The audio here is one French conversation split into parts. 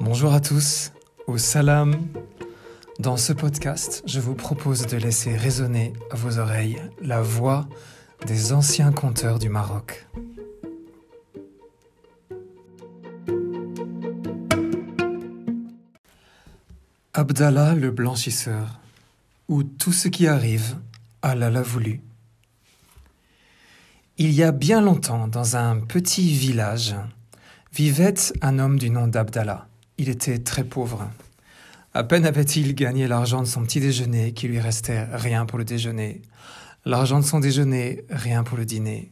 Bonjour à tous, au salam. Dans ce podcast, je vous propose de laisser résonner à vos oreilles la voix des anciens conteurs du Maroc. Abdallah le blanchisseur, où tout ce qui arrive, Allah l'a voulu. Il y a bien longtemps, dans un petit village, vivait un homme du nom d'Abdallah. Il était très pauvre. À peine avait-il gagné l'argent de son petit déjeuner qu'il lui restait rien pour le déjeuner, l'argent de son déjeuner, rien pour le dîner.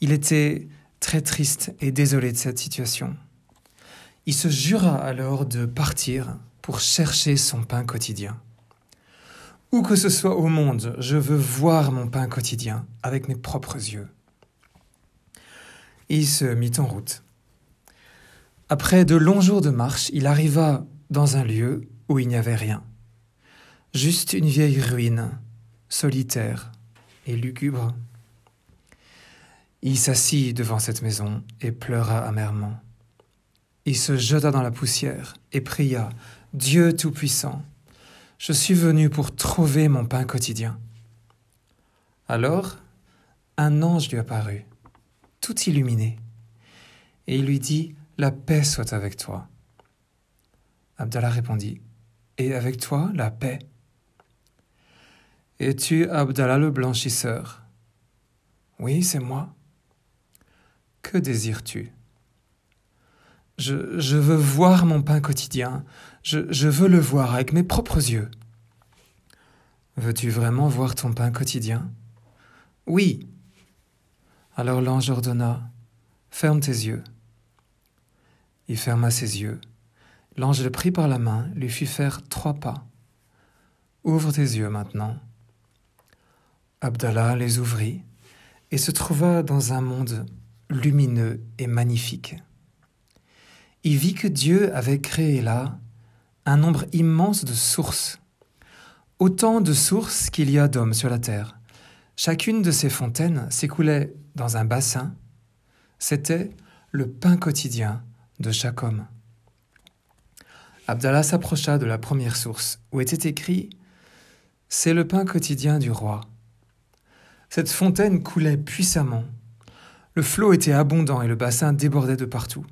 Il était très triste et désolé de cette situation. Il se jura alors de partir pour chercher son pain quotidien. Où que ce soit au monde, je veux voir mon pain quotidien avec mes propres yeux. il se mit en route. Après de longs jours de marche, il arriva dans un lieu où il n'y avait rien. Juste une vieille ruine, solitaire et lugubre. Il s'assit devant cette maison et pleura amèrement. Il se jeta dans la poussière et pria Dieu Tout-Puissant, je suis venu pour trouver mon pain quotidien. Alors, un ange lui apparut, tout illuminé, et il lui dit La paix soit avec toi. Abdallah répondit Et avec toi, la paix Es-tu Abdallah le blanchisseur? Oui, c'est moi. Que désires-tu? Je, veux voir mon pain quotidien, je veux le voir avec mes propres yeux. Veux-tu vraiment voir ton pain quotidien? Oui. Alors l'ange ordonna, Ferme tes yeux. Il ferma ses yeux. L'ange le prit par la main, lui fit faire trois pas. Ouvre tes yeux maintenant. Abdallah les ouvrit et se trouva dans un monde lumineux et magnifique. Il vit que Dieu avait créé là un nombre immense de sources, autant de sources qu'il y a d'hommes sur la terre. Chacune de ces fontaines s'écoulait dans un bassin, c'était le pain quotidien de chaque homme. Abdallah s'approcha de la première source, où était écrit C'est le pain quotidien du roi. Cette fontaine coulait puissamment. Le flot était abondant et le bassin débordait de partout.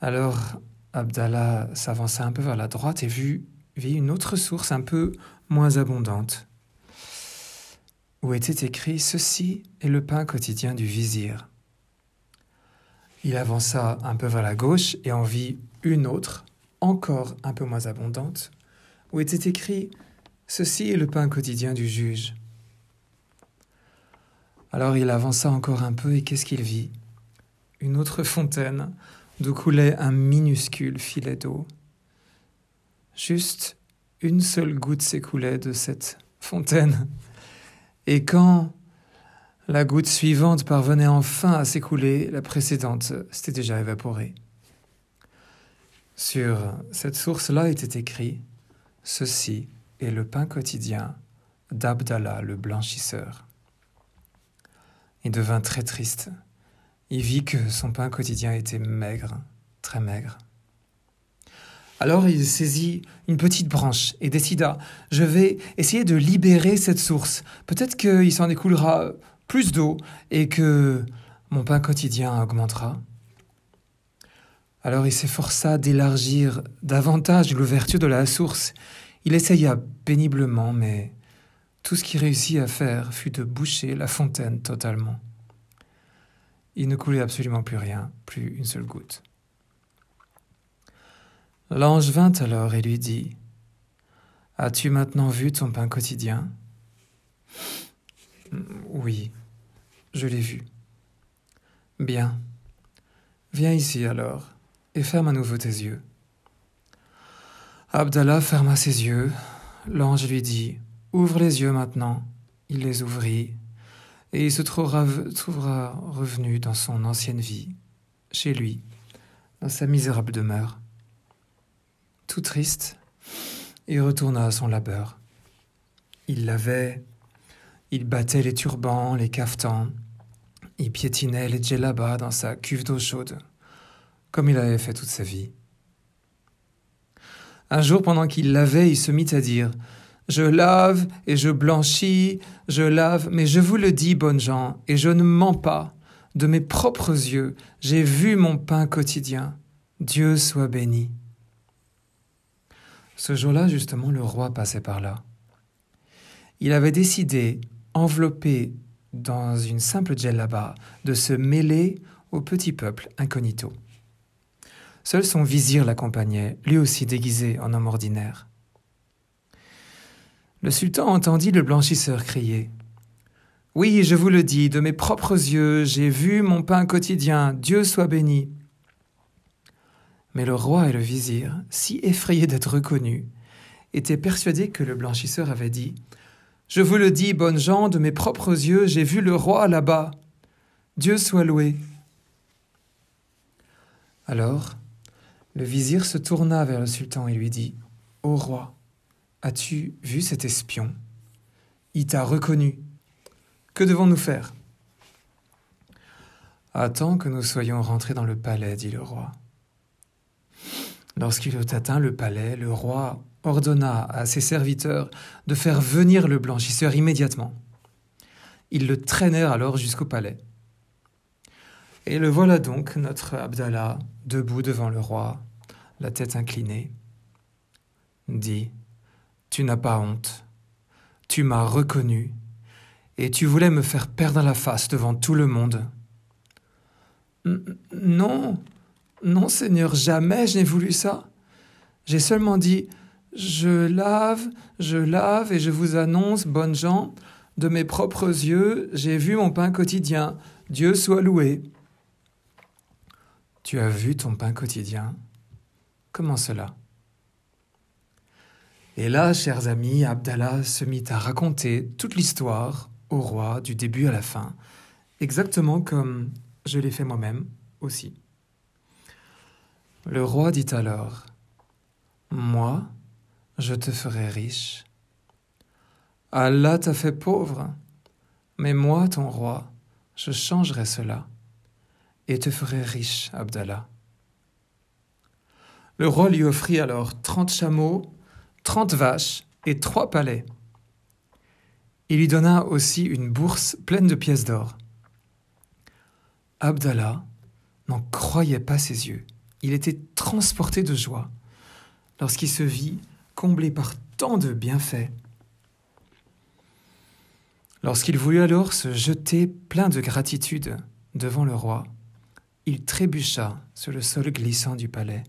Alors Abdallah s'avança un peu vers la droite et vit, une autre source un peu moins abondante, où était écrit Ceci est le pain quotidien du vizir. Il avança un peu vers la gauche et en vit une autre, encore un peu moins abondante, où était écrit Ceci est le pain quotidien du juge. Alors il avança encore un peu et qu'est-ce qu'il vit? Une autre fontaine d'où coulait un minuscule filet d'eau. Juste une seule goutte s'écoulait de cette fontaine. Et quand la goutte suivante parvenait enfin à s'écouler, la précédente s'était déjà évaporée. Sur cette source-là était écrit Ceci est le pain quotidien d'Abdallah le blanchisseur. Il devint très triste. Il vit que son pain quotidien était maigre, très maigre. Alors il saisit une petite branche et décida Je vais essayer de libérer cette source. Peut-être qu'il s'en écoulera plus d'eau et que mon pain quotidien augmentera. Alors il s'efforça d'élargir davantage l'ouverture de la source. Il essaya péniblement, mais tout ce qu'il réussit à faire fut de boucher la fontaine totalement. Il ne coulait absolument plus rien, plus une seule goutte. L'ange vint alors et lui dit As-tu maintenant vu ton pain quotidien? Oui, je l'ai vu. Bien. Viens ici alors et ferme à nouveau tes yeux. Abdallah ferma ses yeux. L'ange lui dit Ouvre les yeux maintenant. Il les ouvrit et il se trouvera, revenu dans son ancienne vie, chez lui, dans sa misérable demeure. Tout triste, il retourna à son labeur. Il lavait, il battait les turbans, les cafetans, il piétinait les djellabas dans sa cuve d'eau chaude. comme il avait fait toute sa vie. Un jour, pendant qu'il lavait, il se mit à dire Je lave et je blanchis, je lave, mais je vous le dis, bonnes gens, et je ne mens pas. De mes propres yeux, j'ai vu mon pain quotidien. Dieu soit béni. Ce jour-là, justement, le roi passait par là. Il avait décidé, enveloppé dans une simple djellaba, de se mêler au petit peuple incognito. Seul son vizir l'accompagnait, lui aussi déguisé en homme ordinaire. Le sultan entendit le blanchisseur crier Oui, je vous le dis, de mes propres yeux, j'ai vu mon pain quotidien, Dieu soit béni. Mais le roi et le vizir, si effrayés d'être reconnus, étaient persuadés que le blanchisseur avait dit Je vous le dis, bonnes gens, de mes propres yeux, j'ai vu le roi là-bas. Dieu soit loué. Alors, le vizir se tourna vers le sultan et lui dit Ô roi, as-tu vu cet espion? Il t'a reconnu. Que devons-nous faire? Attends que nous soyons rentrés dans le palais, dit le roi. Lorsqu'il eut atteint le palais, le roi ordonna à ses serviteurs de faire venir le blanchisseur immédiatement. Ils le traînèrent alors jusqu'au palais. Et le voilà donc, notre Abdallah, debout devant le roi, la tête inclinée. Dis, tu n'as pas honte, tu m'as reconnu, et tu voulais me faire perdre la face devant tout le monde. Non, non, Seigneur, jamais je n'ai voulu ça. J'ai seulement dit Je lave, je lave, et je vous annonce, bonnes gens, de mes propres yeux, j'ai vu mon pain quotidien. Dieu soit loué. Tu as vu ton pain quotidien? Comment cela? Et là, chers amis, Abdallah se mit à raconter toute l'histoire au roi du début à la fin, exactement comme je l'ai fait moi-même aussi. Le roi dit alors, Moi, je te ferai riche. Allah t'a fait pauvre, mais moi, ton roi, je changerai cela et te ferai riche, Abdallah. Le roi lui offrit alors trente chameaux, trente vaches et trois palais. Il lui donna aussi une bourse pleine de pièces d'or. Abdallah n'en croyait pas ses yeux. Il était transporté de joie lorsqu'il se vit comblé par tant de bienfaits. Lorsqu'il voulut alors se jeter plein de gratitude devant le roi, il trébucha sur le sol glissant du palais.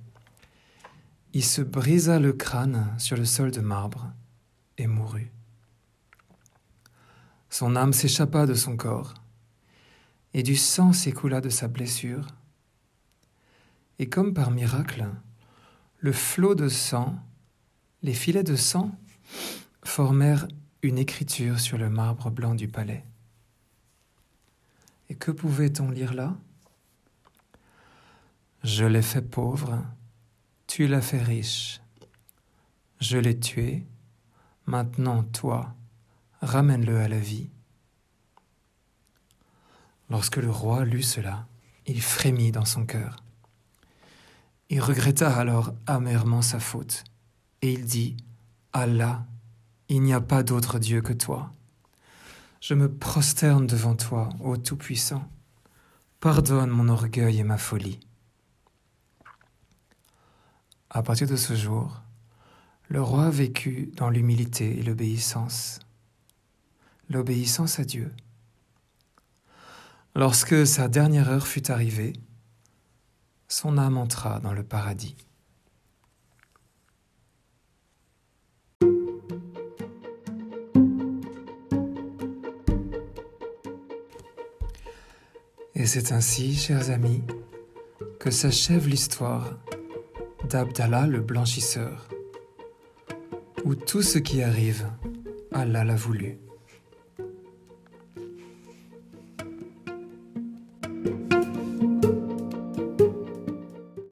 Il se brisa le crâne sur le sol de marbre et mourut. Son âme s'échappa de son corps, et du sang s'écoula de sa blessure. Et comme par miracle, le flot de sang, les filets de sang, formèrent une écriture sur le marbre blanc du palais. Et que pouvait-on lire là? Je l'ai fait pauvre, tu l'as fait riche. Je l'ai tué, maintenant toi, ramène-le à la vie. Lorsque le roi lut cela, il frémit dans son cœur. Il regretta alors amèrement sa faute, et il dit, Allah, il n'y a pas d'autre Dieu que toi. Je me prosterne devant toi, ô Tout-Puissant. Pardonne mon orgueil et ma folie. À partir de ce jour, le roi vécut dans l'humilité et l'obéissance. L'obéissance à Dieu. Lorsque sa dernière heure fut arrivée, son âme entra dans le paradis. Et c'est ainsi, chers amis, que s'achève l'histoire d'Abdallah le blanchisseur, où tout ce qui arrive, Allah l'a voulu.